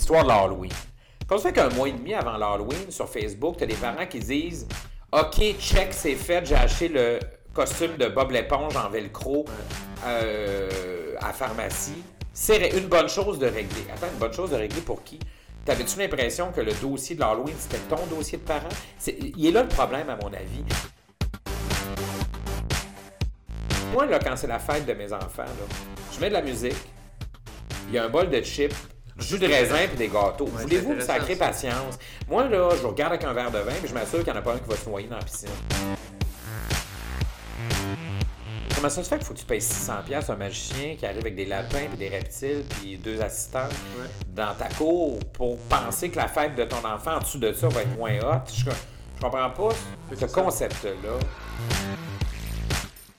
l'histoire de l'Halloween. Quand ça fait qu'un mois et demi avant l'Halloween, sur Facebook, tu as des parents qui disent OK, check, c'est fait, j'ai acheté le costume de Bob l'éponge en velcro euh, à pharmacie. C'est une bonne chose de régler. Attends, une bonne chose de régler pour qui? T'avais-tu l'impression que le dossier de l'Halloween, c'était ton dossier de parents? il est là le problème, à mon avis. Moi, là, quand c'est la fête de mes enfants, je mets de la musique, il y a un bol de chips, jus de raisin et des gâteaux. Voulez-vous me sacrer patience? Moi, là, je regarde avec un verre de vin et je m'assure qu'il n'y en a pas un qui va se noyer dans la piscine. Comment ça se fait qu'il faut que tu payes 600$ un magicien qui arrive avec des lapins, puis des reptiles, puis deux assistants dans ta cour pour penser que la fête de ton enfant en dessous de ça va être moins hot? Je, je comprends pas ce concept-là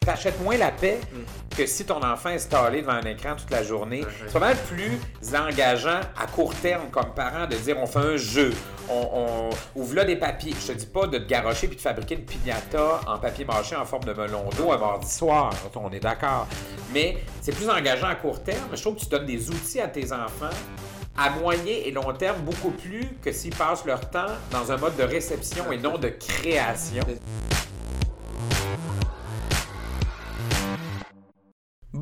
t'achètes moins la paix mm. que si ton enfant est installé devant un écran toute la journée. C'est pas mal plus engageant à court terme comme parent de dire on fait un jeu, on, ouvre là des papiers. Je te dis pas de te garocher puis de fabriquer une pignata en papier mâché en forme de melon d'eau un mardi soir. On est d'accord. Mais c'est plus engageant à court terme. Je trouve que tu donnes des outils à tes enfants à moyen et long terme beaucoup plus que s'ils passent leur temps dans un mode de réception et non de création.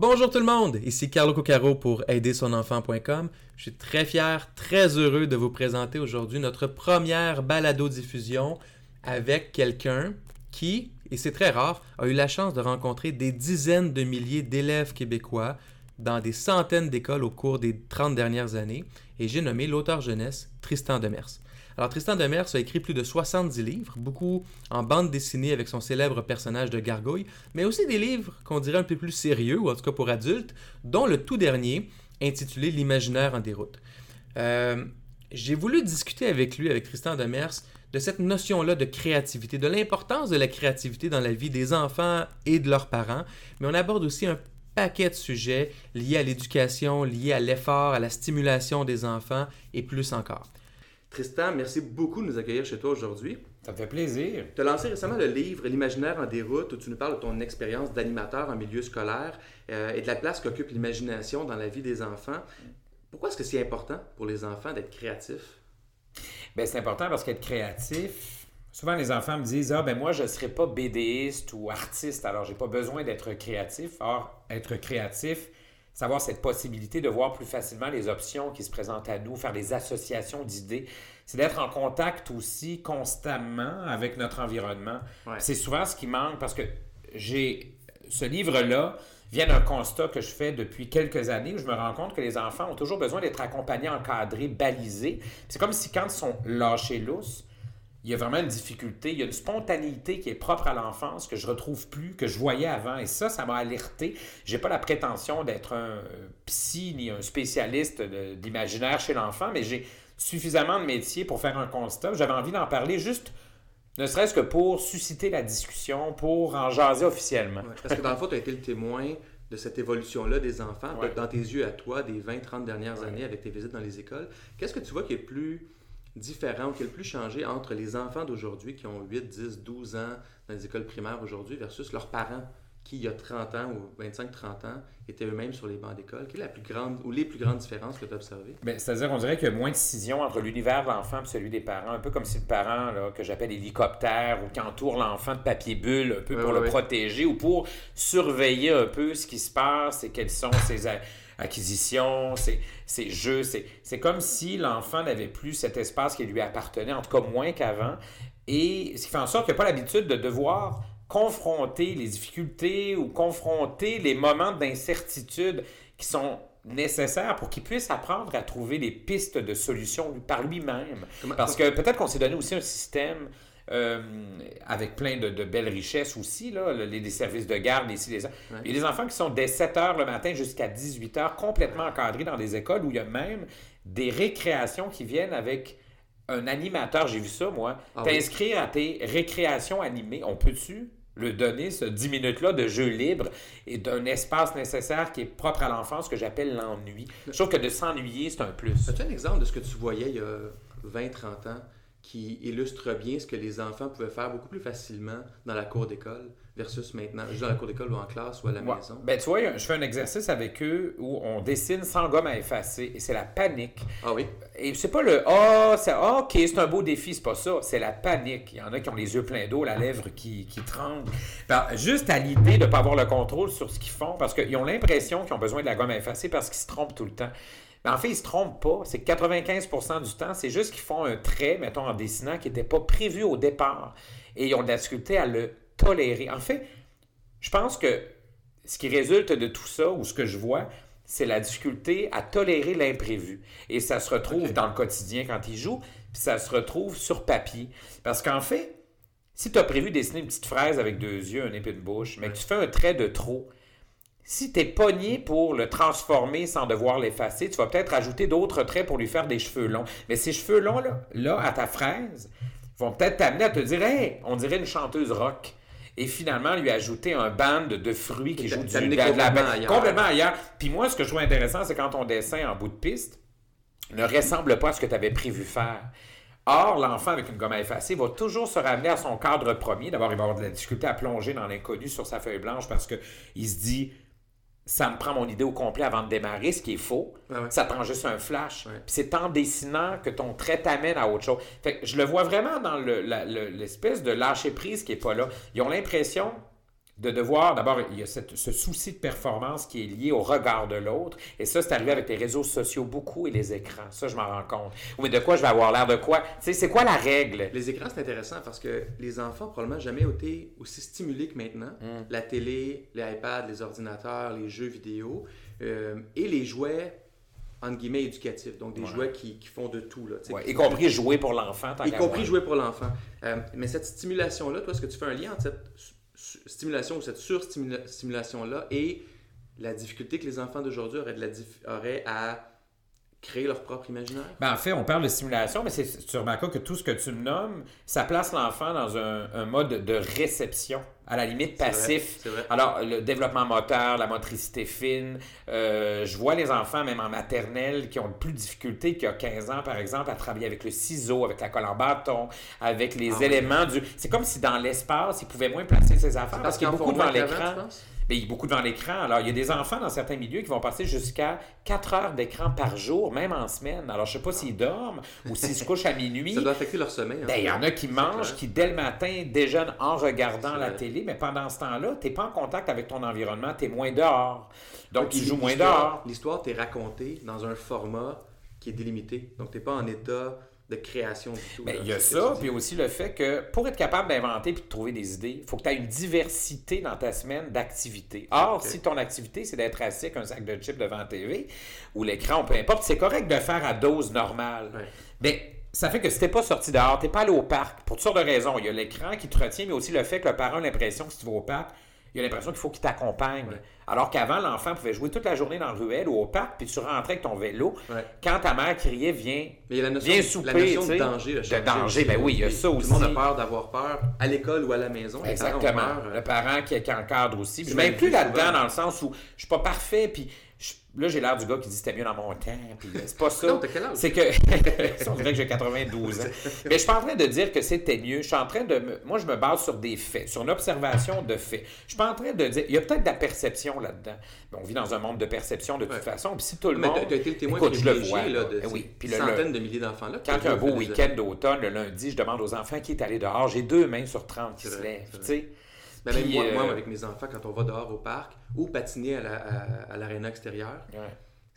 Bonjour tout le monde, ici Carlo Coccaro pour aidersonenfant.com. Je suis très fier, très heureux de vous présenter aujourd'hui notre première balado-diffusion avec quelqu'un qui, et c'est très rare, a eu la chance de rencontrer des dizaines de milliers d'élèves québécois dans des centaines d'écoles au cours des 30 dernières années, et j'ai nommé l'auteur jeunesse Tristan Demers. Alors Tristan Demers a écrit plus de 70 livres, beaucoup en bande dessinée avec son célèbre personnage de Gargouille, mais aussi des livres qu'on dirait un peu plus sérieux, ou en tout cas pour adultes, dont le tout dernier, intitulé L'imaginaire en déroute. Euh, j'ai voulu discuter avec lui, avec Tristan Demers, de cette notion-là de créativité, de l'importance de la créativité dans la vie des enfants et de leurs parents, mais on aborde aussi un paquet de sujets liés à l'éducation, liés à l'effort, à la stimulation des enfants et plus encore. Tristan, merci beaucoup de nous accueillir chez toi aujourd'hui. Ça me fait plaisir. Tu as lancé récemment le livre L'imaginaire en déroute où tu nous parles de ton expérience d'animateur en milieu scolaire euh, et de la place qu'occupe l'imagination dans la vie des enfants. Pourquoi est-ce que c'est important pour les enfants d'être créatifs? Bien, c'est important parce qu'être créatif, souvent les enfants me disent Ah, ben moi, je ne serais pas BDiste ou artiste, alors j'ai pas besoin d'être créatif. Or, être créatif, savoir cette possibilité de voir plus facilement les options qui se présentent à nous, faire des associations d'idées. C'est d'être en contact aussi constamment avec notre environnement. C'est souvent ce qui manque parce que j'ai ce livre-là vient d'un constat que je fais depuis quelques années où je me rends compte que les enfants ont toujours besoin d'être accompagnés, encadrés, balisés. C'est comme si quand ils sont lâchés lousses, il y a vraiment une difficulté, il y a une spontanéité qui est propre à l'enfance que je retrouve plus, que je voyais avant. Et ça, ça m'a alerté. J'ai pas la prétention d'être un psy ni un spécialiste d'imaginaire chez l'enfant, mais j'ai suffisamment de métier pour faire un constat. J'avais envie d'en parler juste, ne serait-ce que pour susciter la discussion, pour en jaser officiellement. parce que dans le fond, tu as été le témoin de cette évolution-là des enfants, dans tes yeux à toi, des 20-30 dernières années avec tes visites dans les écoles. Qu'est-ce que tu vois qui est plus différent ou qui est le plus changé entre les enfants d'aujourd'hui qui ont 8, 10, 12 ans dans les écoles primaires aujourd'hui versus leurs parents qui, il y a 30 ans ou 25-30 ans, étaient eux-mêmes sur les bancs d'école? Quelle est la plus grande ou les plus grandes différences que tu as observées? Ben, c'est-à-dire, on dirait qu'il y a moins de scission entre l'univers de l'enfant et celui des parents. Un peu comme si le parent, là, que j'appelle hélicoptère, ou qui entoure l'enfant de papier bulle, un peu pour le protéger ou pour surveiller un peu ce qui se passe et quels sont ses acquisitions, ses, jeux. C'est comme si l'enfant n'avait plus cet espace qui lui appartenait, en tout cas moins qu'avant. Et ce qui fait en sorte qu'il n'a pas l'habitude de devoir confronter les difficultés ou confronter les moments d'incertitude qui sont nécessaires pour qu'il puisse apprendre à trouver des pistes de solutions par lui-même. Parce que peut-être qu'on s'est donné aussi un système euh, avec plein de, belles richesses aussi, là, les, services de garde, ici, les... Il y a des enfants qui sont dès 7 heures le matin jusqu'à 18 heures complètement encadrés dans des écoles où il y a même des récréations qui viennent avec un animateur. J'ai vu ça, moi. Ah T'inscrire à tes récréations animées. On peut-tu le donner, ce 10 minutes-là de jeu libre et d'un espace nécessaire qui est propre à l'enfance, que j'appelle l'ennui? Je trouve que de s'ennuyer, c'est un plus. As-tu un exemple de ce que tu voyais il y a 20-30 ans? Qui illustre bien ce que les enfants pouvaient faire beaucoup plus facilement dans la cour d'école versus maintenant, juste dans la cour d'école ou en classe ou à la maison. Ben, tu vois, je fais un exercice avec eux où on dessine sans gomme à effacer et c'est la panique. Ah oui? Et c'est pas le Ah, c'est ah, OK, c'est un beau défi, c'est pas ça. C'est la panique. Il y en a qui ont les yeux pleins d'eau, la lèvre qui, qui tremble. Ben, juste à l'idée de ne pas avoir le contrôle sur ce qu'ils font parce qu'ils ont l'impression qu'ils ont besoin de la gomme à effacer parce qu'ils se trompent tout le temps. Mais en fait, ils ne se trompent pas. C'est 95% du temps, c'est juste qu'ils font un trait, mettons, en dessinant, qui n'était pas prévu au départ. Et ils ont de la difficulté à le tolérer. En fait, je pense que ce qui résulte de tout ça, ou ce que je vois, c'est la difficulté à tolérer l'imprévu. Et ça se retrouve dans le quotidien quand ils jouent, puis ça se retrouve sur papier. Parce qu'en fait, si tu as prévu dessiner une petite fraise avec deux yeux, un épée de bouche, mais que tu fais un trait de trop, si tu es pogné pour le transformer sans devoir l'effacer, tu vas peut-être ajouter d'autres traits pour lui faire des cheveux longs. Mais ces cheveux longs-là, là, à ta fraise, vont peut-être t'amener à te dire Hey, on dirait une chanteuse rock. Et finalement, lui ajouter un band de fruits qui joue du, de, la, ailleurs. complètement ailleurs. Puis moi, ce que je trouve intéressant, c'est quand ton dessin en bout de piste ne ressemble pas à ce que tu avais prévu faire. Or, l'enfant avec une gomme à effacer va toujours se ramener à son cadre premier. D'abord, il va avoir de la difficulté à plonger dans l'inconnu sur sa feuille blanche parce qu'il se dit ça me prend mon idée au complet avant de démarrer, ce qui est faux. Ça prend juste un flash. Puis c'est en dessinant que ton trait t'amène à autre chose. Fait que je le vois vraiment dans l'espèce de lâcher prise qui n'est pas là. Ils ont l'impression de devoir, d'abord, il y a ce souci de performance qui est lié au regard de l'autre. Et ça, c'est arrivé avec les réseaux sociaux beaucoup et les écrans. Ça, je m'en rends compte. mais de quoi je vais avoir l'air de quoi? Tu sais, c'est quoi la règle? Les écrans, c'est intéressant parce que les enfants, probablement, jamais été aussi stimulés que maintenant. Hmm. La télé, les iPads, les ordinateurs, les jeux vidéo euh, et les jouets entre guillemets éducatifs, donc des jouets qui, font de tout. Là, y compris jouer pour l'enfant. Y compris jouer pour l'enfant. Euh, mais cette stimulation-là, toi, est-ce que tu fais un lien entre cette stimulation ou cette surstimulation-là et la difficulté que les enfants d'aujourd'hui auraient, auraient à créer leur propre imaginaire? Ben, en fait, on parle de stimulation, mais c'est sur cas que tout ce que tu nommes, ça place l'enfant dans un, mode de réception, à la limite passif. Alors, le développement moteur, la motricité fine, euh, je vois les enfants, même en maternelle, qui ont plus de difficultés qu'il y a 15 ans, par exemple, à travailler avec le ciseau, avec la colle en bâton, avec les ah éléments du... C'est comme si dans l'espace, ils pouvaient moins placer ses affaires parce, qu'il y a beaucoup devant l'écran. Mais il y a beaucoup devant l'écran. Alors, il y a des enfants dans certains milieux qui vont passer jusqu'à 4 heures d'écran par jour, même en semaine. Alors, je ne sais pas s'ils dorment ou s'ils se couchent à minuit. Ça doit affecter leur sommeil. Hein. Ben, il y en a qui mangent, qui dès le matin déjeunent en regardant la télé, mais pendant ce temps-là, tu n'es pas en contact avec ton environnement, tu es moins dehors. Donc, tu joues moins dehors. L'histoire t'est racontée dans un format qui est délimité. Donc, tu n'es pas en état de création du tout. Ben, il y a ça, puis aussi le fait que pour être capable d'inventer puis de trouver des idées, il faut que tu aies une diversité dans ta semaine d'activités. Or, si ton activité, c'est d'être assis avec un sac de chips devant la TV ou l'écran, peu importe, c'est correct de faire à dose normale. Mais ça fait que si t'es pas sorti dehors, t'es pas allé au parc, pour toutes sortes de raisons. Il y a l'écran qui te retient, mais aussi le fait que le parent a l'impression que si tu vas au parc, il a l'impression qu'il faut qu'il t'accompagne. Alors qu'avant, l'enfant pouvait jouer toute la journée dans le ruelle ou au parc, puis tu rentrais avec ton vélo. Quand ta mère criait, viens, Mais il y a la notion, viens souper. La notion de danger. De danger, ben oui, il y a ça aussi. Tout le monde a peur d'avoir peur à l'école ou à la maison. Exactement. Euh, le parent qui, qui encadre aussi. je m'inclus là-dedans dans le sens où je suis pas parfait, puis Là, j'ai l'air du gars qui dit c'était mieux dans mon temps. c'est pas ça. non, t'as quel âge? C'est que. on dirait que j'ai 92 ans. Mais je suis pas en train de dire que c'était mieux. Je suis en train de. Moi, je me base sur des faits, sur une observation de faits. Je suis pas en train de dire. Il y a peut-être de la perception là-dedans. On vit dans un monde de perception de toute façon. Puis si tout le monde. Mais t'as été le témoin écoute, je le vois. Là, de oui. Puis centaines de milliers d'enfants. là. Quand il y a un beau week-end d'automne, le lundi, je demande aux enfants qui est allé dehors. J'ai deux mains sur 30 qui se lèvent. Ben, même moi, moi, euh, avec mes enfants, quand on va dehors au parc ou patiner à l'aréna la, extérieure,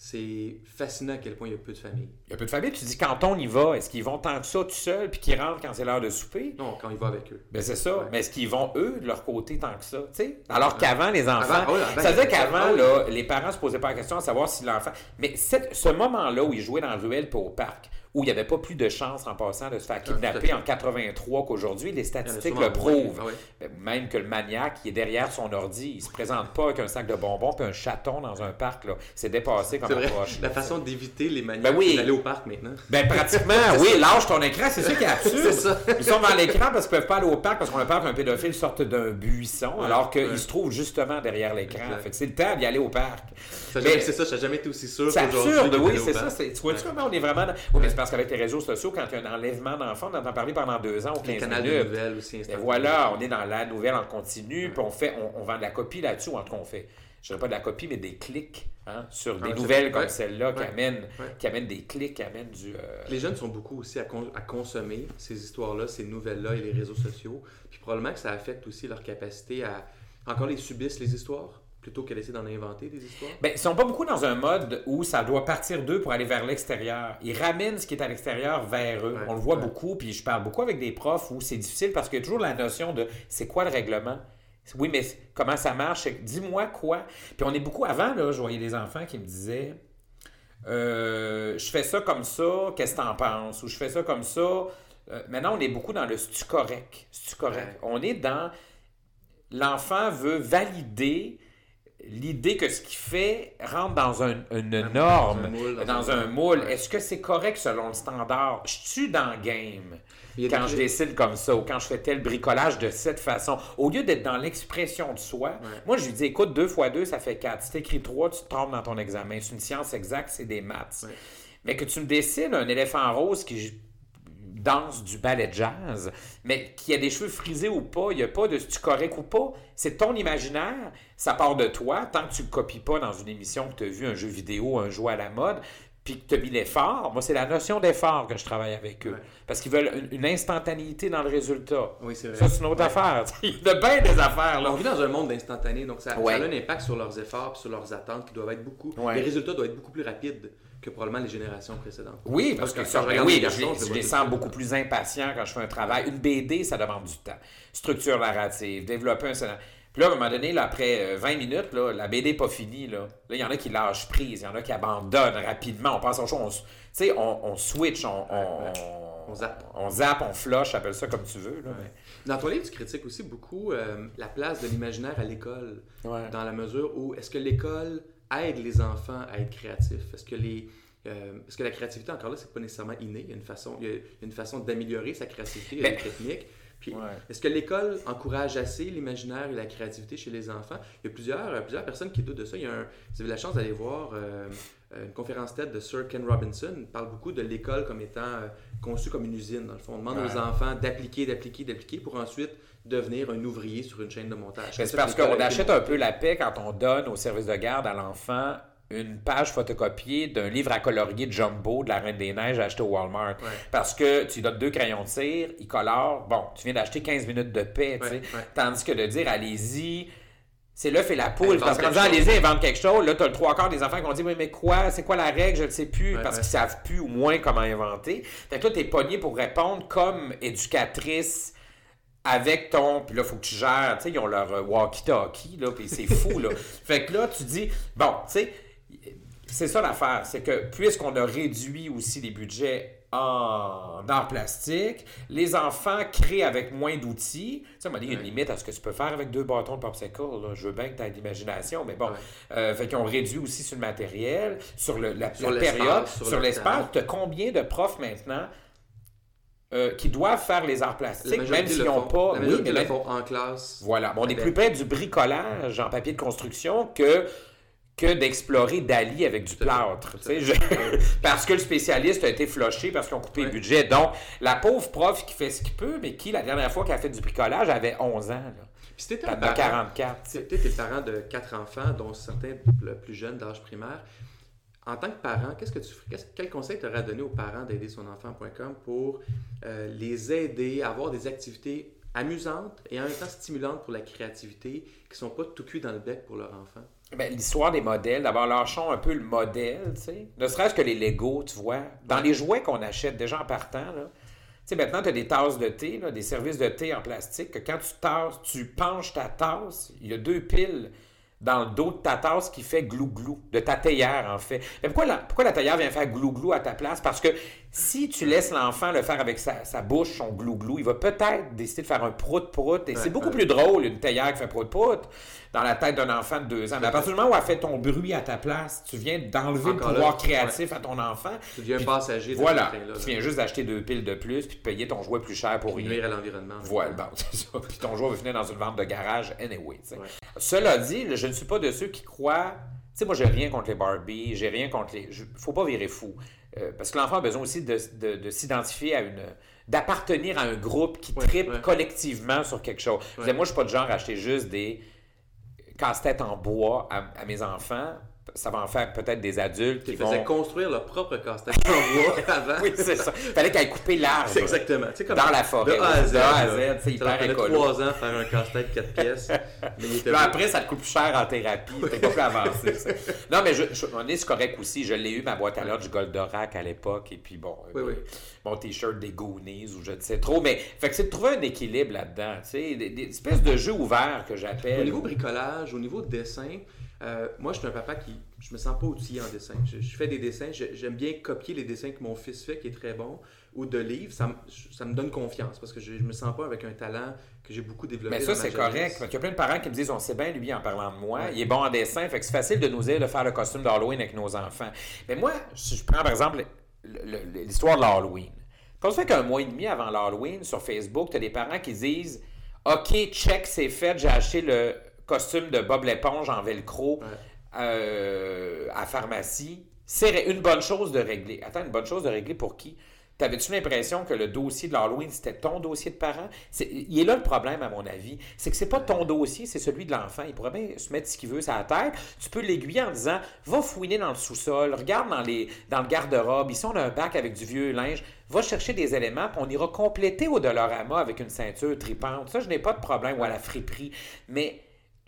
c'est fascinant à quel point il y a peu de familles. Il y a peu de familles. Tu dis, quand on y va, est-ce qu'ils vont tant que ça tout seuls puis qu'ils rentrent quand c'est l'heure de souper? Non, quand ils vont avec eux. Ben c'est ça. Mais est-ce qu'ils vont, eux, de leur côté, tant que ça? sais? Alors qu'avant, les enfants. ça veut dire qu'avant, là, les parents se posaient pas la question à savoir si l'enfant. Mais ce moment-là où ils jouaient dans la ruelle pour au parc, où il n'y avait pas plus de chances en passant de se faire kidnapper en 83 qu'aujourd'hui. Les statistiques le prouvent. Ah même que le maniaque qui est derrière son ordi, il ne se présente pas avec un sac de bonbons et un chaton dans un parc. C'est dépassé comme approche. La façon d'éviter les maniaques, ben d'aller au parc maintenant. Ben pratiquement, oui. Lâche ton écran, c'est ça qui est absurde. Ils sont dans l'écran parce qu'ils ne peuvent pas aller au parc parce qu'on a peur qu'un pédophile sorte d'un buisson alors qu'il se trouve justement derrière l'écran. c'est le temps d'y aller au parc. C'est ça, ça, n'ai jamais été aussi sûr C'est absurde, oui, c'est ça. Tu vois-tu comment on est vraiment... Parce qu'avec les réseaux sociaux, quand il y a un enlèvement d'enfants, on entend parler pendant deux ans ou 15 canal minutes. nouvelles aussi. Et voilà, on est dans la nouvelle en continu, puis on fait, on, on, vend de la copie là-dessus, en tout cas, on fait, je dirais pas de la copie, mais des clics hein, sur des nouvelles comme celle-là qui, amènent, qui amènent des clics, qui amènent du... Euh, les jeunes sont beaucoup aussi à, à consommer ces histoires-là, ces nouvelles-là et les réseaux sociaux, puis probablement que ça affecte aussi leur capacité à... Encore, les subissent les histoires? Plutôt que d'essayer d'en inventer des histoires? Bien, ils sont pas beaucoup dans un mode où ça doit partir d'eux pour aller vers l'extérieur. Ils ramènent ce qui est à l'extérieur vers eux. On le voit beaucoup, puis je parle beaucoup avec des profs où c'est difficile parce qu'il y a toujours la notion de c'est quoi le règlement? Oui, mais comment ça marche? Dis-moi quoi? Puis on est beaucoup avant, là, je voyais des enfants qui me disaient euh, Je fais ça comme ça, qu'est-ce que t'en penses? Ou je fais ça comme ça. Euh, maintenant, on est beaucoup dans le stu correct? Stu correct? On est dans l'enfant veut valider l'idée que ce qu'il fait rentre dans un, une norme, dans un moule. Est-ce que c'est correct selon le standard? Je suis dans le game quand je décide comme ça ou quand je fais tel bricolage de cette façon. Au lieu d'être dans l'expression de soi, moi je lui dis écoute, deux fois deux, ça fait quatre. Si tu écris trois, tu te trompes dans ton examen. C'est une science exacte, c'est des maths. Mais que tu me dessines un éléphant rose qui danse du ballet jazz, mais qui a des cheveux frisés ou pas, il n'y a pas de tu correct ou pas, c'est ton imaginaire, ça part de toi, tant que tu ne copies pas dans une émission que tu as vu, un jeu vidéo, un jeu à la mode, puis que tu as mis l'effort. Moi, c'est la notion d'effort que je travaille avec eux. Parce qu'ils veulent une, instantanéité dans le résultat. Oui, c'est vrai. Ça, c'est une autre affaire. Il y a bien des affaires. Là. On vit dans un monde d'instantané, donc ça, a un impact sur leurs efforts sur leurs attentes qui doivent être beaucoup. Les résultats doivent être beaucoup plus rapides que probablement les générations précédentes. Oui, parce, que, ça, oui, je, les sens beaucoup plus impatients quand je fais un travail. Une BD, ça demande du temps. Structure narrative, développer un scénario. Puis là, à un moment donné, après 20 euh, minutes, là, la BD n'est pas finie. Là, il y en a qui lâchent prise, il y en a qui abandonnent rapidement. On passe aux choses. Sais, on, switch, on, on, on, zappe. On zappe, on flush, appelle ça comme tu veux. Là, Dans ton livre, tu critiques aussi beaucoup euh, la place de l'imaginaire à l'école. Dans la mesure où est-ce que l'école aide les enfants à être créatifs? Est-ce que les. Euh, parce que la créativité, encore là, c'est pas nécessairement inné. Il y a une façon, il y a une façon d'améliorer sa créativité, il y a Est-ce que l'école encourage assez l'imaginaire et la créativité chez les enfants? Il y a plusieurs, euh, plusieurs personnes qui doutent de ça. Il y a vous avez la chance d'aller voir euh, une conférence TED de Sir Ken Robinson. Il parle beaucoup de l'école comme étant euh, conçue comme une usine. Dans le fond, on demande aux enfants d'appliquer, d'appliquer, d'appliquer pour ensuite devenir un ouvrier sur une chaîne de montage. C'est parce qu'on achète un peu la paix quand on donne au service de garde à l'enfant une page photocopiée d'un livre à colorier Jumbo de la Reine des Neiges acheté au Walmart. Parce que tu donnes deux crayons de cire, il colore. Bon, tu viens d'acheter 15 minutes de paix, tu sais. Tandis que de dire, allez-y, c'est l'œuf et la poule. Parce qu'en disant, allez-y, invente quelque chose, là, tu as le trois quarts des enfants qui vont dire, oui, mais quoi, c'est quoi la règle, je ne sais plus, parce qu'ils savent plus ou moins comment inventer. Fait que toi, tu es pogné pour répondre comme éducatrice avec ton. Puis là, il faut que tu gères. Tu sais, ils ont leur euh, walkie-talkie, là, puis c'est fou, là. fait que là, tu dis, bon, tu sais, c'est ça l'affaire, c'est que puisqu'on a réduit aussi les budgets en art plastique, les enfants créent avec moins d'outils. Tu sais, on m'a dit, il y a une limite à ce que tu peux faire avec deux bâtons de popsicle. Je veux bien que tu aies de l'imagination, mais bon. Euh, fait qu'on réduit aussi sur le matériel, sur le, la, période, sur, l'espace. Tu as combien de profs maintenant euh, qui doivent faire les arts plastiques, même s'ils n'ont pas? La oui, mais le font en classe. Voilà. on est plus près du bricolage en papier de construction que que d'explorer Dali avec du plâtre. parce que le spécialiste a été floché parce qu'ils ont coupé le budget. Donc, la pauvre prof qui fait ce qu'il peut, mais qui, la dernière fois qu'elle a fait du bricolage, avait 11 ans. Là. Puis c'était un parent, 44. C'était tes parents de quatre enfants, dont certains plus jeunes d'âge primaire. En tant que parent, qu'est-ce que tu quel conseil tu aurais donné aux parents d'aider son enfant.com pour euh, les aider à avoir des activités amusantes et en même temps stimulantes pour la créativité qui ne sont pas tout cuits dans le bec pour leur enfant? Ben, l'histoire des modèles, d'abord lâchons un peu le modèle, tu sais. Ne serait-ce que les Legos, tu vois. Dans les jouets qu'on achète déjà en partant, là. Tu sais, maintenant, tu as des tasses de thé, là, des services de thé en plastique, que quand tu tasses, tu penches ta tasse, il y a deux piles dans le dos de ta tasse qui fait glou-glou, de ta théière, en fait. Mais pourquoi la, pourquoi la théière vient faire glou-glou à ta place? Parce que si tu laisses l'enfant le faire avec sa, sa bouche, son glou-glou, il va peut-être décider de faire un prout-prout. Et c'est beaucoup plus drôle, une théière qui fait prout-prout dans la tête d'un enfant de deux ans. Mais à partir du moment où elle fait ton bruit à ta place, tu viens d'enlever le pouvoir créatif à ton enfant. Tu deviens passager. Voilà. tu viens juste d'acheter deux piles de plus puis de payer ton jouet plus cher pour rien. Nuire à l'environnement. Voilà, bon, c'est ça. Puis ton jouet va finir dans une vente de garage anyway. Cela dit, je ne suis pas de ceux qui croient sais, moi, j'ai rien contre les Barbie, j'ai rien contre les. Faut pas virer fou. Euh, parce que l'enfant a besoin aussi de, de, s'identifier à une. d'appartenir à un groupe qui tripe collectivement sur quelque chose. moi, je suis pas de genre à acheter juste des casse-têtes en bois à mes enfants ça va en faire peut-être des adultes qui faisaient construire leur propre casse-tête en bois avant. oui, c'est ça. Il fallait qu'elle couper l'arbre. Exactement. Comme dans la forêt. De A à Z. De A à Z, c'est hyper écolo. trois ans faire un casse-tête quatre pièces. mais après, ça te coûte plus cher en thérapie. T'es pas plus avancé. non, mais je, je, c'est correct aussi. Je l'ai eu, ma boîte à l'ordre du Goldorak à l'époque. Et puis bon, oui, oui. mon t-shirt des Goonies ou je ne sais trop. Mais fait que c'est de trouver un équilibre là-dedans. Tu sais, des, des espèces de jeux ouverts que j'appelle. Au niveau bricolage, au niveau dessin, euh, moi, je suis un papa qui. Je me sens pas outillé en dessin. Je, fais des dessins. J'aime bien copier les dessins que mon fils fait, qui est très bon, ou de livres. Ça, ça me donne confiance parce que je, je me sens pas avec un talent que j'ai beaucoup développé. Mais ça, c'est correct. Il y a plein de parents qui me disent on sait bien, lui, en parlant de moi. Il est bon en dessin. Fait que c'est facile de nous aider de faire le costume d'Halloween avec nos enfants. Mais moi, si je prends par exemple l'histoire de l'Halloween. Quand tu fais qu'un mois et demi avant l'Halloween, sur Facebook, tu as des parents qui disent OK, check, c'est fait, j'ai acheté le costume de Bob l'éponge en velcro euh, à pharmacie, c'est une bonne chose de régler. Attends, une bonne chose de régler pour qui? T'avais-tu l'impression que le dossier de l'Halloween, c'était ton dossier de parent? il est là le problème, à mon avis. C'est que c'est pas ton dossier, c'est celui de l'enfant. Il pourrait bien se mettre ce qu'il veut sur la tête. Tu peux l'aiguiller en disant Va fouiner dans le sous-sol, regarde dans, les, dans le garde-robe. Ici, on a un bac avec du vieux linge. Va chercher des éléments, puis on ira compléter au Dollarama avec une ceinture tripante. Ça, je n'ai pas de problème, ou à la friperie. Mais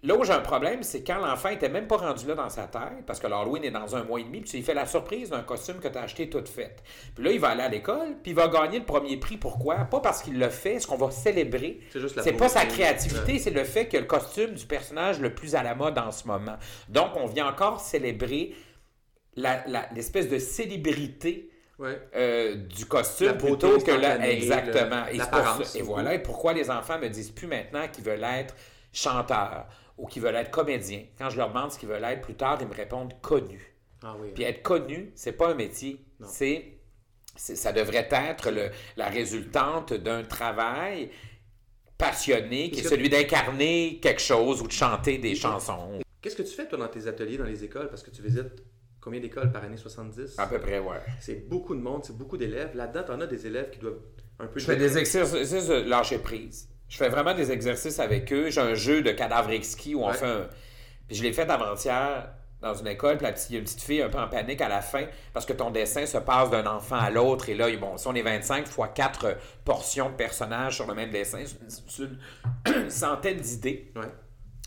Là où j'ai un problème, c'est quand l'enfant était même pas rendu là dans sa tête, parce que l'Halloween est dans un mois et demi, puis tu lui fais la surprise d'un costume que tu as acheté toute faite. Puis là, il va aller à l'école, puis il va gagner le premier prix. Pourquoi? Pas parce qu'il le fait, ce qu'on va célébrer. C'est pas sa créativité, c'est le fait que le costume du personnage le plus à la mode en ce moment. Donc, on vient encore célébrer l'espèce de célébrité euh, du costume plutôt que la... Exactement. et, et voilà. Et pourquoi les enfants me disent plus maintenant qu'ils veulent être chanteurs ou qui veulent être comédiens. Quand je leur demande ce qu'ils veulent être plus tard, ils me répondent connu. Ah Puis être connu, c'est pas un métier. C'est, ça devrait être le, la résultante d'un travail passionné qui est celui d'incarner quelque chose ou de chanter des chansons. Qu'est-ce que tu fais, toi, dans tes ateliers, dans les écoles? Parce que tu visites combien d'écoles par année? 70? À peu près, ouais. C'est beaucoup de monde, c'est beaucoup d'élèves. Là-dedans, tu en as des élèves qui doivent un peu... Je fais des exercices de lâcher prise. Je fais vraiment des exercices avec eux. J'ai un jeu de cadavre exquis où on fait un. Puis je l'ai fait avant-hier dans une école, puis il y a une petite fille un peu en panique à la fin parce que ton dessin se passe d'un enfant à l'autre. Et là, bon, si on est 25 fois 4 portions de personnages sur le même dessin, c'est une, centaine d'idées.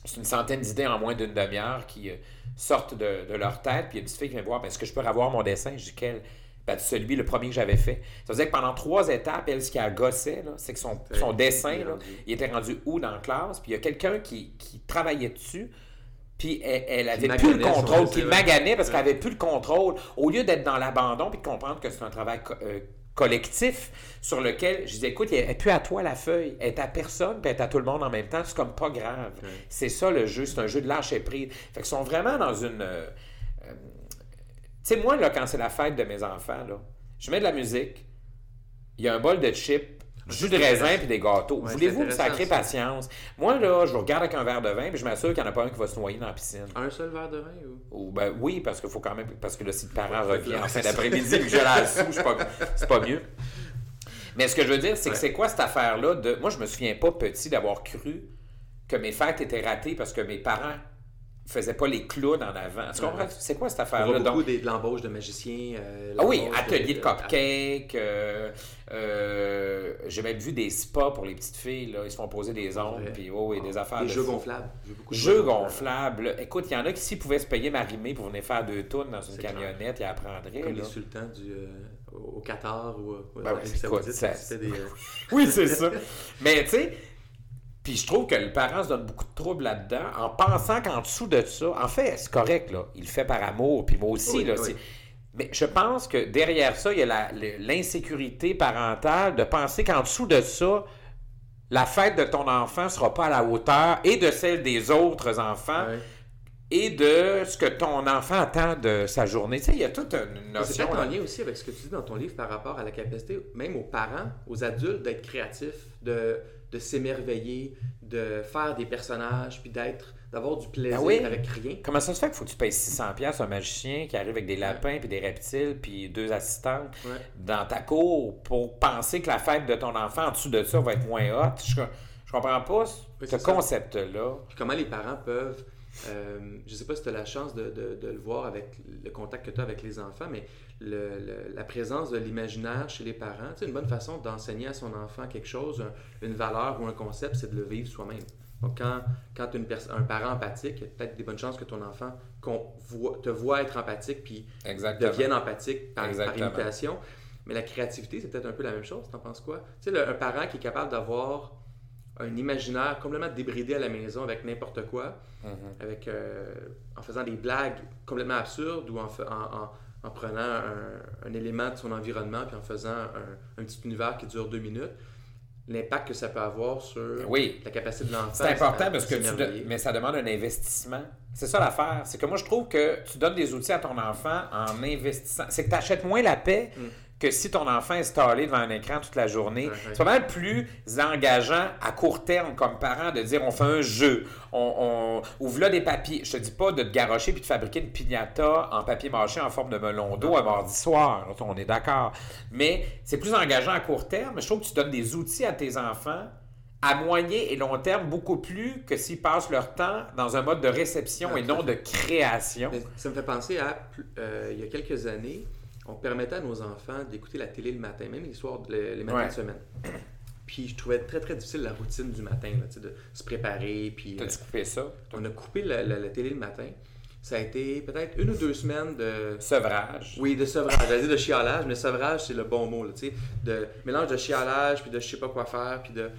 C'est une centaine d'idées en moins d'une demi-heure qui euh, sortent de, leur tête. Puis il y a une petite fille qui vient me voir est-ce que je peux revoir mon dessin Je dis quel ben, celui, le premier que j'avais fait. Ça veut dire que pendant trois étapes, elle, ce qui a gossé, c'est que son, son dessin, il était rendu où dans la classe, puis il y a quelqu'un qui, qui, travaillait dessus, puis elle, avait plus le contrôle, qui maganait parce qu'elle avait plus le contrôle. Au lieu d'être dans l'abandon, puis de comprendre que c'est un travail euh, collectif sur lequel je disais, écoute, elle n'est plus à toi la feuille, elle est à personne, puis elle est à tout le monde en même temps, c'est comme pas grave. C'est ça le jeu, c'est un jeu de lâcher prise. Fait qu'ils sont vraiment dans une... Euh, tu sais, moi, là, quand c'est la fête de mes enfants, là, je mets de la musique, il y a un bol de chips, du jus de raisin puis des gâteaux. Voulez-vous me sacrer patience? Moi, là, je regarde avec un verre de vin puis je m'assure qu'il n'y en a pas un qui va se noyer dans la piscine. Un seul verre de vin ou? ben, oui, parce qu'il faut quand même. Parce que là, si le parent revient en fin d'après-midi et que je la sous, c'est pas mieux. Mais ce que je veux dire, c'est que c'est quoi cette affaire-là de. Moi, je me souviens pas petit d'avoir cru que mes fêtes étaient ratées parce que mes parents faisait pas les clowns en avant. Tu comprends? C'est quoi cette affaire-là? beaucoup de l'embauche de magiciens. Euh, ah oui, atelier de, cupcake. Euh, euh, j'ai même vu des spas pour les petites filles. Là. Ils se font poser des ongles. Puis, oh, oui, des affaires. Des jeux gonflables. Jeux gonflables. Écoute, il y en a qui, s'ils pouvaient se payer marimé pour venir faire deux tours dans une camionnette, ils apprendraient. Comme les sultans du, au Qatar ou ben oui, Des... oui, c'est ça. Mais tu sais, puis je trouve que le parent se donne beaucoup de troubles là-dedans en pensant qu'en dessous de ça, en fait, c'est correct, là. Il le fait par amour, puis moi aussi, là. Mais je pense que derrière ça, il y a l'insécurité parentale de penser qu'en dessous de ça, la fête de ton enfant ne sera pas à la hauteur et de celle des autres enfants. Et de ce que ton enfant attend de sa journée. Tu sais, il y a toute une notion. C'est en lien aussi avec ce que tu dis dans ton livre par rapport à la capacité, même aux parents, aux adultes, d'être créatifs, de de s'émerveiller, de faire des personnages, puis d'être d'avoir du plaisir ben avec rien. Comment ça se fait qu'il faut que tu payes 600$ un magicien qui arrive avec des lapins, puis des reptiles, puis deux assistantes dans ta cour pour penser que la fête de ton enfant en dessous de ça va être moins haute? Je, je comprends pas ce concept-la. Comment les parents peuvent euh, je ne sais pas si tu as la chance de, de, le voir avec le contact que tu as avec les enfants, mais le, la présence de l'imaginaire chez les parents, c'est une bonne façon d'enseigner à son enfant quelque chose, une valeur ou un concept, c'est de le vivre soi-même. Donc, quand, quand tu as un parent empathique, il y a peut-être des bonnes chances que ton enfant voit, te voit être empathique puis devienne empathique par, par, imitation. Mais la créativité, c'est peut-être un peu la même chose. T'en penses quoi? Tu sais, un parent qui est capable d'avoir un imaginaire complètement débridé à la maison avec n'importe quoi, mhm. avec, euh, en faisant des blagues complètement absurdes ou en, en, en, prenant un, un, élément de son environnement puis en faisant un, un, petit univers qui dure deux minutes. L'impact que ça peut avoir sur la capacité de l'enfant. C'est important parce que tu mais ça demande un investissement. C'est ça l'affaire. C'est que moi, je trouve que tu donnes des outils à ton enfant en investissant. C'est que tu achètes moins la paix. Mm que si ton enfant est installé devant un écran toute la journée. C'est pas mal plus engageant à court terme comme parent de dire on fait un jeu, on, ouvre là des papiers. Je te dis pas de te garrocher puis de fabriquer une piñata en papier mâché en forme de melon d'eau un mardi soir. On est d'accord. Mais c'est plus engageant à court terme. Je trouve que tu donnes des outils à tes enfants à moyen et long terme beaucoup plus que s'ils passent leur temps dans un mode de réception et non de création. Ça me fait penser à, euh, il y a quelques années, on permettait à nos enfants d'écouter la télé le matin, même les soirs, les, matins de semaine. Puis je trouvais très très difficile la routine du matin, de se préparer. Puis, T'as-tu coupé ça? On a coupé la, télé le matin. Ça a été peut-être une ou deux semaines de. Sevrage. Oui, de sevrage. J'allais dire de chialage, mais sevrage, c'est le bon mot. Là, de mélange de chialage, puis de je sais pas quoi faire. Puis de...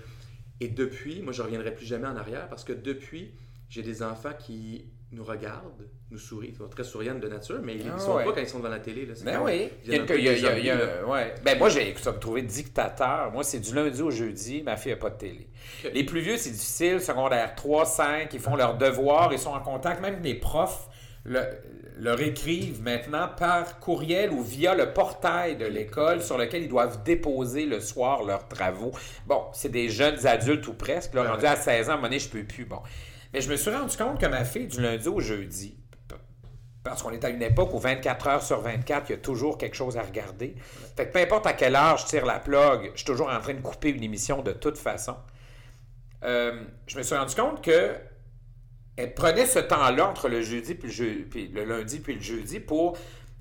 Et depuis, moi, je ne reviendrai plus jamais en arrière parce que depuis, j'ai des enfants qui nous regardent, nous sourient. Sont très souriantes de nature, mais ils ne ah sont pas quand ils sont devant la télé. Là. Ben oui. Il y a, ouais. Ben moi, j'ai trouvé dictateur. Moi, c'est du lundi au jeudi. Ma fille n'a pas de télé. Les plus vieux, c'est difficile. Secondaire 3, 5, ils font leurs devoirs. Ils sont en contact. Même les profs le, leur écrivent maintenant par courriel ou via le portail de l'école sur lequel ils doivent déposer le soir leurs travaux. Bon, c'est des jeunes adultes ou presque. Là, rendu à 16 ans, à un moment donné, je peux plus. Bon. Mais je me suis rendu compte que ma fille, du lundi au jeudi, parce qu'on est à une époque où 24 heures sur 24, il y a toujours quelque chose à regarder. Fait que peu importe à quelle heure je tire la plug, je suis toujours en train de couper une émission de toute façon. Euh, je me suis rendu compte que elle prenait ce temps-là entre le jeudi le, lundi puis le jeudi pour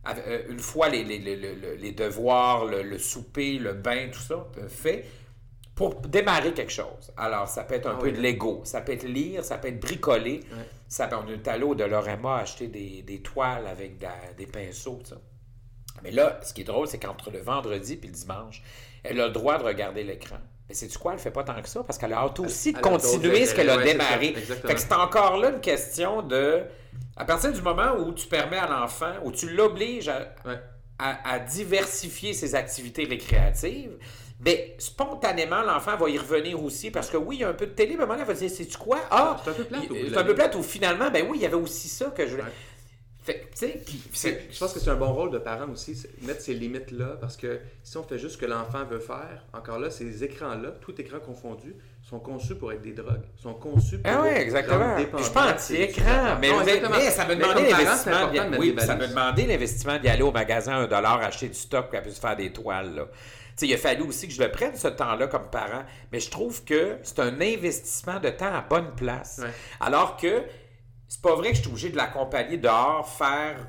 euh, une fois les, les, devoirs, le, souper, le bain, tout ça euh, fait, pour démarrer quelque chose. Alors, ça peut être un ah peu de Lego, ça peut être lire, ça peut être bricoler. Ça peut, on est allé au Dolorama acheter des, des toiles avec des pinceaux, ça. Mais là, ce qui est drôle, c'est qu'entre le vendredi et le dimanche, elle a le droit de regarder l'écran. Mais c'est du quoi? Elle fait pas tant que ça parce qu'elle a hâte aussi de continuer ce qu'elle a démarré. Fait que c'est encore là une question de. À partir du moment où tu permets à l'enfant, où tu l'obliges à, à, diversifier ses activités récréatives, bien, spontanément, l'enfant va y revenir aussi parce que oui, il y a un peu de télé, mais maintenant, il va dire C'est-tu quoi? Ah, c'est un peu plate. C'est un peu plate ou finalement, ben oui, il y avait aussi ça que je voulais. je pense que c'est un bon rôle de parent aussi, mettre ces limites-là, parce que si on fait juste ce que l'enfant veut faire, encore là, ces écrans-là, tout écran confondu, sont conçus pour être des drogues, sont conçus pour ah oui, exactement. Je pas anti-écran, mais, ça me demandait l'investissement. Oui, ça me demandait l'investissement d'y aller au magasin à un dollar, acheter du stock, pour puisse faire des toiles. Là il a fallu aussi que je le prenne ce temps-là comme parent, mais je trouve que c'est un investissement de temps à bonne place. Alors que c'est pas vrai que je suis obligé de l'accompagner dehors, faire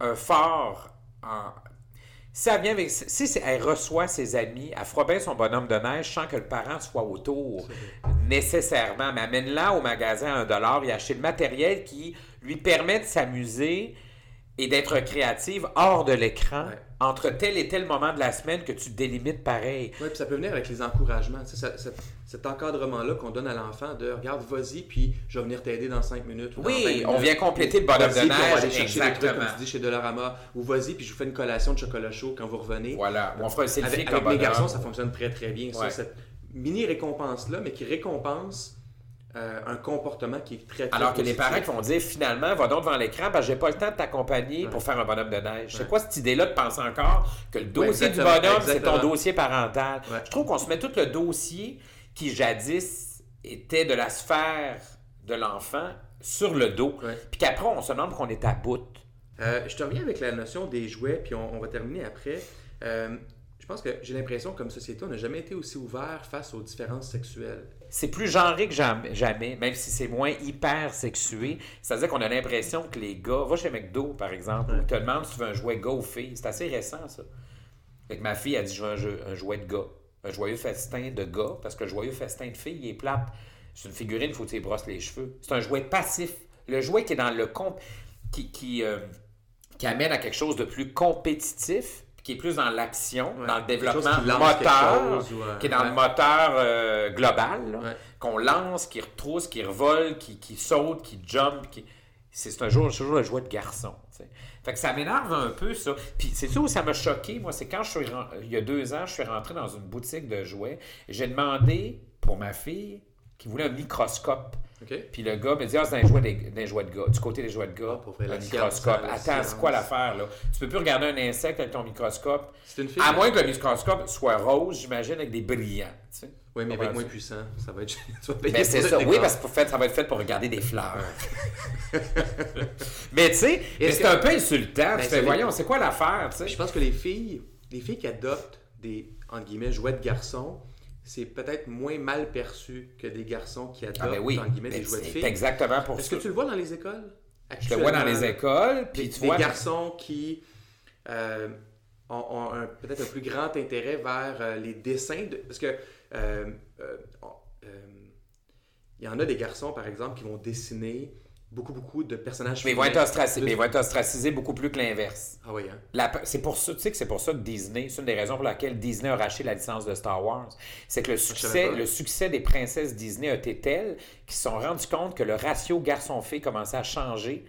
un fort en... Si elle, vient avec, si elle reçoit ses amis, elle fera bien son bonhomme de neige sans que le parent soit autour nécessairement. Mais amène-la au magasin à un dollar et acheter le matériel qui lui permet de s'amuser et d'être créative hors de l'écran entre tel et tel moment de la semaine que tu délimites pareil. Oui, puis ça peut venir avec les encouragements. cet encadrement-là qu'on donne à l'enfant de regarde, vas-y, puis je vais venir t'aider dans cinq minutes. oui, on vient compléter le bonhomme de neige. On va aller chercher des trucs, comme tu dis, chez Dollarama. Ou vas-y, puis je vous fais une collation de chocolat chaud quand vous revenez. Voilà, on fera un selfie Avec, avec mes garçons, ça fonctionne très, très bien. cette mini récompense-là, mais qui récompense euh, un comportement qui est très, très Alors que les parents qui vont dire finalement, va donc devant l'écran que j'ai pas le temps de t'accompagner pour faire un bonhomme de neige. C'est quoi cette idée-là de penser encore que le dossier du bonhomme, c'est ton dossier parental? Je trouve qu'on se met tout le dossier qui jadis était de la sphère de l'enfant sur le dos, puis qu'après, on se demande qu'on est à bout. Euh, je te reviens avec la notion des jouets, puis on, va terminer après. Euh, je pense que j'ai l'impression, comme société, on n'a jamais été aussi ouvert face aux différences sexuelles. C'est plus genré que jamais, même si c'est moins hyper sexué. C'est-à-dire qu'on a l'impression que les gars, va chez McDo, par exemple, ouais. te demande si tu veux un jouet gars ou fille. C'est assez récent, ça. Fait ma fille a dit, je veux un, jouet de gars. Un joyeux festin de gars, parce que le joyeux festin de fille, il est plate. C'est une figurine, il faut que tu brosses les cheveux. C'est un jouet passif. Le jouet qui est dans le compte, qui, qui, euh, qui amène à quelque chose de plus compétitif, qui est plus dans l'action, dans le développement moteur, qui est dans le moteur euh, global, qu'on lance, qui retrousse, qui revole, qui, qui saute, qui jump. Qui... C'est un jour, toujours le jouet de garçon. Fait que ça m'énerve un peu, ça. Puis c'est ça où ça m'a choqué, moi, c'est quand je suis il y a deux ans, je suis rentré dans une boutique de jouets. J'ai demandé pour ma fille qui voulait un microscope. Puis le gars me dit Ah, c'est un jouet, des, jouets de gars. Du côté des jouets de gars, ah, un microscope. Attends, c'est quoi l'affaire, là? Tu peux plus regarder un insecte avec ton microscope. Une fille, à moins que le microscope soit rose, j'imagine, avec des brillants. Tu sais. Oui, mais avec moins puissant. Ça va être. ben, c'est ça. Oui, parce que ça va être fait pour regarder des fleurs. mais tu sais, c'est un peu insultant. Ben, tu fais, voyons, c'est quoi l'affaire, tu sais? Je pense que les filles, les filles qui adoptent des, entre guillemets, jouets de garçons, c'est peut-être moins mal perçu que des garçons qui adoptent, ah ben oui, guillemets, des jouets de filles. exactement pour Est-ce que tu le vois dans les écoles? Je le vois dans les écoles, puis tu des vois... garçons qui euh, ont, peut-être un plus grand intérêt vers euh, les dessins, de... parce que euh, il y en a des garçons, par exemple, qui vont dessiner beaucoup, beaucoup de personnages. Mais ils vont être ostracisés, mais ils vont être ostracisés beaucoup plus que l'inverse. Ah oui, hein? C'est pour ça, tu sais que c'est pour ça que Disney, c'est une des raisons pour laquelle Disney a racheté la licence de Star Wars. C'est que le succès, le succès des princesses Disney a été tel qu'ils se sont rendus compte que le ratio garçon-fille commençait à changer.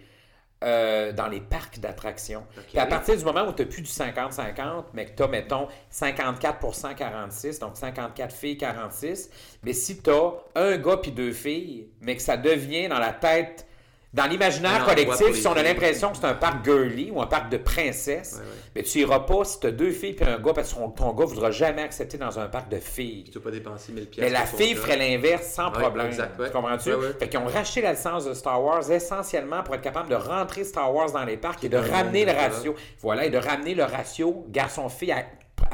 Euh, dans les parcs d'attractions. Puis à partir du moment où tu n'as plus du 50-50, mais que tu as, mettons, 54 46, donc 54 filles, 46, mais si tu as un gars puis deux filles, mais que ça devient dans la tête dans l'imaginaire collectif, si on a l'impression que c'est un parc girly ou un parc de princesses, mais tu iras pas si tu as deux filles et un gars, parce que ton, gars ne voudra jamais accepter dans un parc de filles. Tu ne pas dépenser 1000 Mais la fille ferait l'inverse sans problème. tu comprends-tu? Fait qu'ils ont racheté la licence de Star Wars essentiellement pour être capable de rentrer Star Wars dans les parcs et de ramener le ratio. Voilà, et de ramener le ratio garçon-fille à,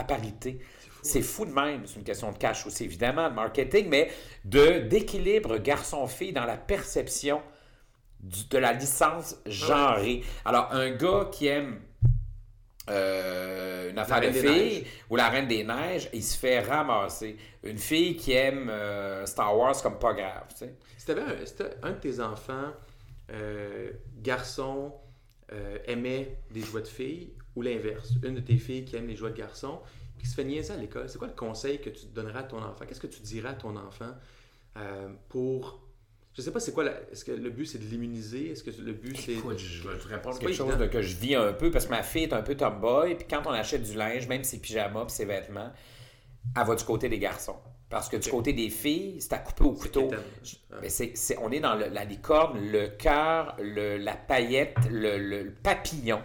parité. C'est fou, de même. C'est une question de cash aussi, évidemment, de marketing, mais d'équilibre garçon-fille dans la perception de la licence genrée. Alors, un gars qui aime euh, une affaire de fille ou la Reine des Neiges, il se fait ramasser. Une fille qui aime euh, Star Wars comme pas grave. Tu sais. Si tu un, un, de tes enfants, euh, garçon, aimait des jouets de filles ou l'inverse, une de tes filles qui aime les jouets de garçons, qui se fait niaiser à l'école, c'est quoi le conseil que tu donneras à ton enfant? Qu'est-ce que tu dirais à ton enfant pour je sais pas c'est quoi est-ce que le but c'est de l'immuniser? Est-ce que le but c'est Écoute, je vais te répondre quelque chose de que je vis un peu parce que ma fille est un peu tomboy puis quand on achète du linge même ses pyjamas puis ses vêtements elle va du côté des garçons. Parce que du côté des filles c'est à couper au couteau. mais c'est, on est dans la licorne le cœur la paillette le, papillon.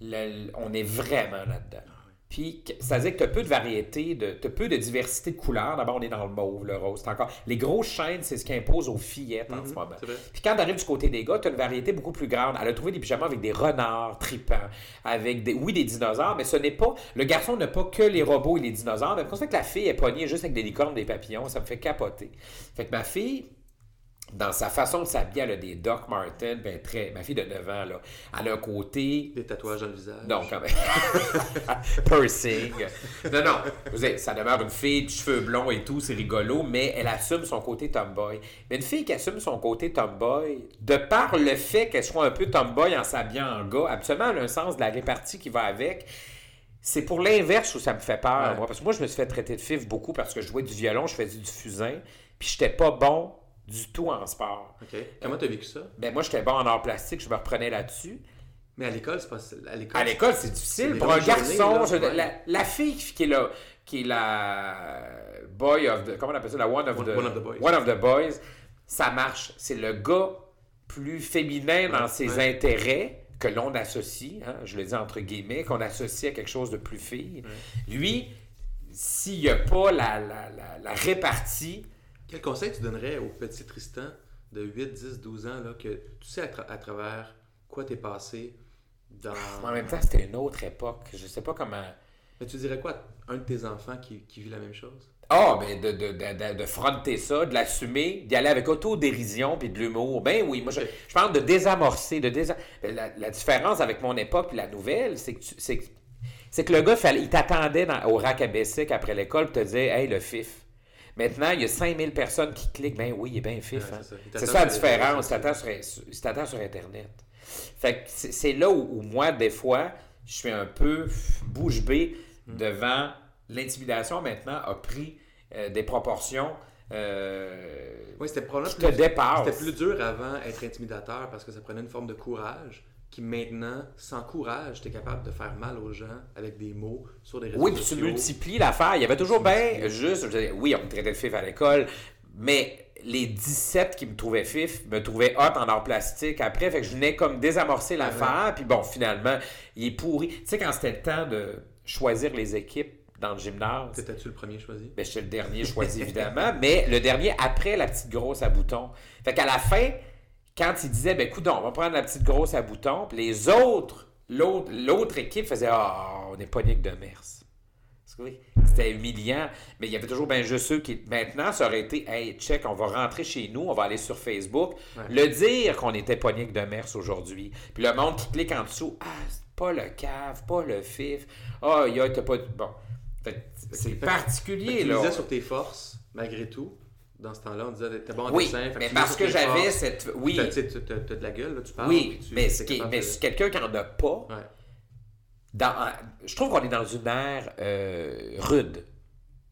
On est vraiment là-dedans puis, ça veut dire que tu as peu de variété, de, tu as peu de diversité de couleurs. D'abord, on est dans le mauve, le rose. encore... Les grosses chaînes, c'est ce qui impose aux fillettes en ce mhm, moment. Puis quand tu arrives du côté des gars, tu as une variété beaucoup plus grande. Elle a trouvé des pyjamas avec des renards tripants, avec des, oui, des dinosaures, mais ce n'est pas. Le garçon n'a pas que les robots et les dinosaures. Mais pour ça que la fille est poignée juste avec des licornes, des papillons, ça me fait capoter. Fait que ma fille, dans sa façon de s'habiller, elle a des Doc Martens, ben très. Ma fille de 9 ans, là, elle a un côté. Des tatouages dans le visage. Non, quand même. Pursing. Non, non. Vous êtes, ça demeure une fille de cheveux blonds et tout, c'est rigolo, mais elle assume son côté tomboy. Mais une fille qui assume son côté tomboy, de par le fait qu'elle soit un peu tomboy en s'habillant en gars, absolument, elle a un sens de la répartie qui va avec. C'est pour l'inverse où ça me fait peur, moi. Parce que moi, je me suis fait traiter de fif beaucoup parce que je jouais du violon, je faisais du fusain, puis j'étais pas bon du tout en sport. OK. Comment tu as vécu ça? Ben moi, j'étais bon en art plastique, je me reprenais là-dessus. Mais à l'école, c'est pas à l'école. À l'école, c'est difficile. Pour un garçon, la, fille qui est là, qui est la boy of the, comment on appelle ça, la one of, the, one of the boys. One of the boys, ça marche. C'est le gars plus féminin dans ses intérêts que l'on associe, hein, je le dis entre guillemets, qu'on associe à quelque chose de plus fille. Lui, s'il n'y a pas la, la, la répartie quel conseil tu donnerais au petit Tristan de 8, 10, 12 ans, là, que tu sais à, travers quoi t'es passé dans... En même temps, c'était une autre époque. Je sais pas comment... Mais tu dirais quoi un de tes enfants qui, qui vit la même chose? Ah, oh, de, de, de, de, fronter ça, de l'assumer, d'y aller avec autodérision puis de l'humour. Ben oui, moi, je, je parle de désamorcer. De la, la, différence avec mon époque et la nouvelle, c'est que, c'est, que le gars, il t'attendait au rack à après l'école pour te dire Hey, le FIF. Maintenant, il y a 5000 personnes qui cliquent. Ben oui, il est bien FIF. Hein. C'est ça, la différence. Il t'attend sur, Internet. Fait que c'est là où, moi, des fois, je suis un peu bouche bée hmm. devant l'intimidation maintenant a pris euh, des proportions euh, oui, c'était probablement C'était plus dur avant être intimidateur parce que ça prenait une forme de courage qui maintenant, sans courage, tu es capable de faire mal aux gens avec des mots sur des réseaux oui, sociaux. Oui, tu multiplies l'affaire. Il y avait toujours bien juste, oui, on me traitait de fif à l'école, mais les 17 qui me trouvaient fif me trouvaient hot en art plastique après. Fait que je venais comme désamorcer ah l'affaire. Puis bon, finalement, il est pourri. Tu sais, quand c'était le temps de choisir les équipes, dans le gymnase. C'était-tu le premier choisi? Ben, j'étais le dernier choisi, évidemment, mais le dernier après la petite grosse à boutons. Fait qu'à la fin, quand il disait, ben, écoute, on va prendre la petite grosse à boutons, puis les autres, l'autre équipe faisait, ah, on n'est pas nique de Mers. C'était humiliant, mais il y avait toujours bien juste ceux qui. Maintenant, ça aurait été Hey, check, on va rentrer chez nous, on va aller sur Facebook, le dire qu'on était ponique de Mers aujourd'hui. Puis le monde qui clique en dessous, ah, pas le cave, pas le fif, ah, oh, il y a, pas. Bon. C'est particulier, là. Tu disais sur tes forces, malgré tout. Dans ce temps-là, on disait t'es bon en oui, dessin. mais parce que j'avais cette. Oui. Tu as, de la gueule, là, tu parles. Oui, mais, ce mais quelqu'un qui n'en a pas. Dans, je trouve qu'on est dans une ère euh, rude.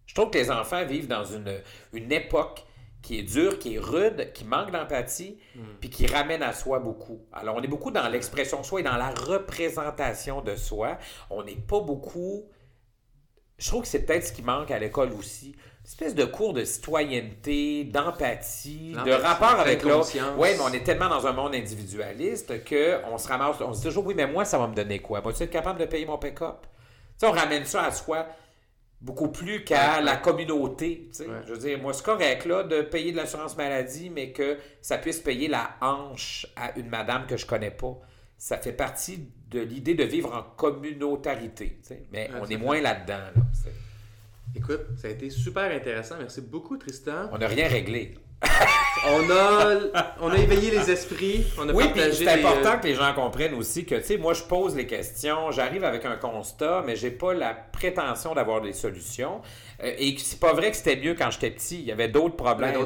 Je trouve que les enfants vivent dans une, une époque qui est dure, qui est rude, qui manque d'empathie, hmm. puis qui ramène à soi beaucoup. Alors, on est beaucoup dans l'expression de soi et dans la représentation de soi. On n'est pas beaucoup je trouve que c'est peut-être ce qui manque à l'école aussi. Espèce de cours de citoyenneté, d'empathie, de rapport avec l'autre. Oui, mais on est tellement dans un monde individualiste qu'on se ramasse, on se dit toujours, oui, mais moi, ça va me donner quoi? Vas-tu être capable de payer mon pick-up? Tu on ramène ça à soi beaucoup plus qu'à la communauté. Tu. Je veux dire, moi, c'est correct là, de payer de l'assurance maladie, mais que ça puisse payer la hanche à une madame que je connais pas ça fait partie de l'idée de vivre en communautarité. Mais on est moins là-dedans. Écoute, ça a été super intéressant. Merci beaucoup, Tristan. On n'a rien réglé. on, a, on a éveillé les esprits. On a oui, puis c'est important euh, que les gens comprennent aussi que, tu sais, moi, je pose les questions, j'arrive avec un constat, mais j'ai pas la prétention d'avoir des solutions. Euh, et c'est pas vrai que c'était mieux quand j'étais petit. Il y avait d'autres problèmes.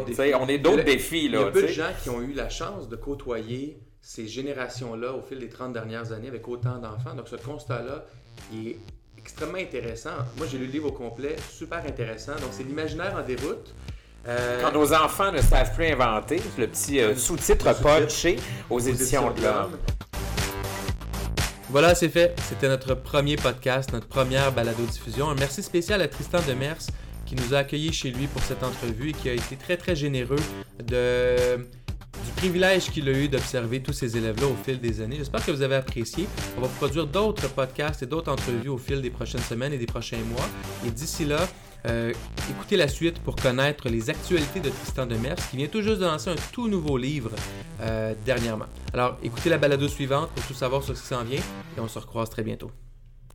On est d'autres défis. Là, il y a peu de gens qui ont eu la chance de côtoyer ces générations-là au fil des 30 dernières années avec autant d'enfants. Donc ce constat-là, il est extrêmement intéressant. Moi, j'ai lu le livre au complet, super intéressant. Donc c'est l'imaginaire en déroute. Euh, Quand nos enfants ne savent plus inventer, le petit euh, sous-titre punché aux, éditions de l'Homme. Voilà, c'est fait. C'était notre premier podcast, notre première balado-diffusion. Un merci spécial à Tristan Demers qui nous a accueillis chez lui pour cette entrevue et qui a été très, très généreux de du privilège qu'il a eu d'observer tous ces élèves-là au fil des années. J'espère que vous avez apprécié. On va produire d'autres podcasts et d'autres entrevues au fil des prochaines semaines et des prochains mois. Et d'ici là, euh, écoutez la suite pour connaître les actualités de Tristan Demers, qui vient tout juste de lancer un tout nouveau livre euh, dernièrement. Alors, écoutez la balado suivante pour tout savoir sur ce qui s'en vient et on se recroise très bientôt.